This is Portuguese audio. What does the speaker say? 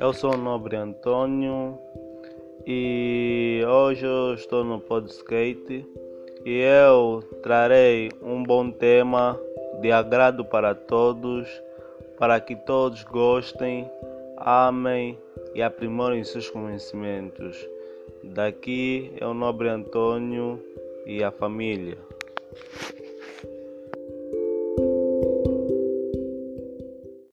Eu sou o Nobre Antônio e hoje eu estou no Podskate e eu trarei um bom tema de agrado para todos, para que todos gostem, amem e aprimorem seus conhecimentos. Daqui é o Nobre Antônio e a família.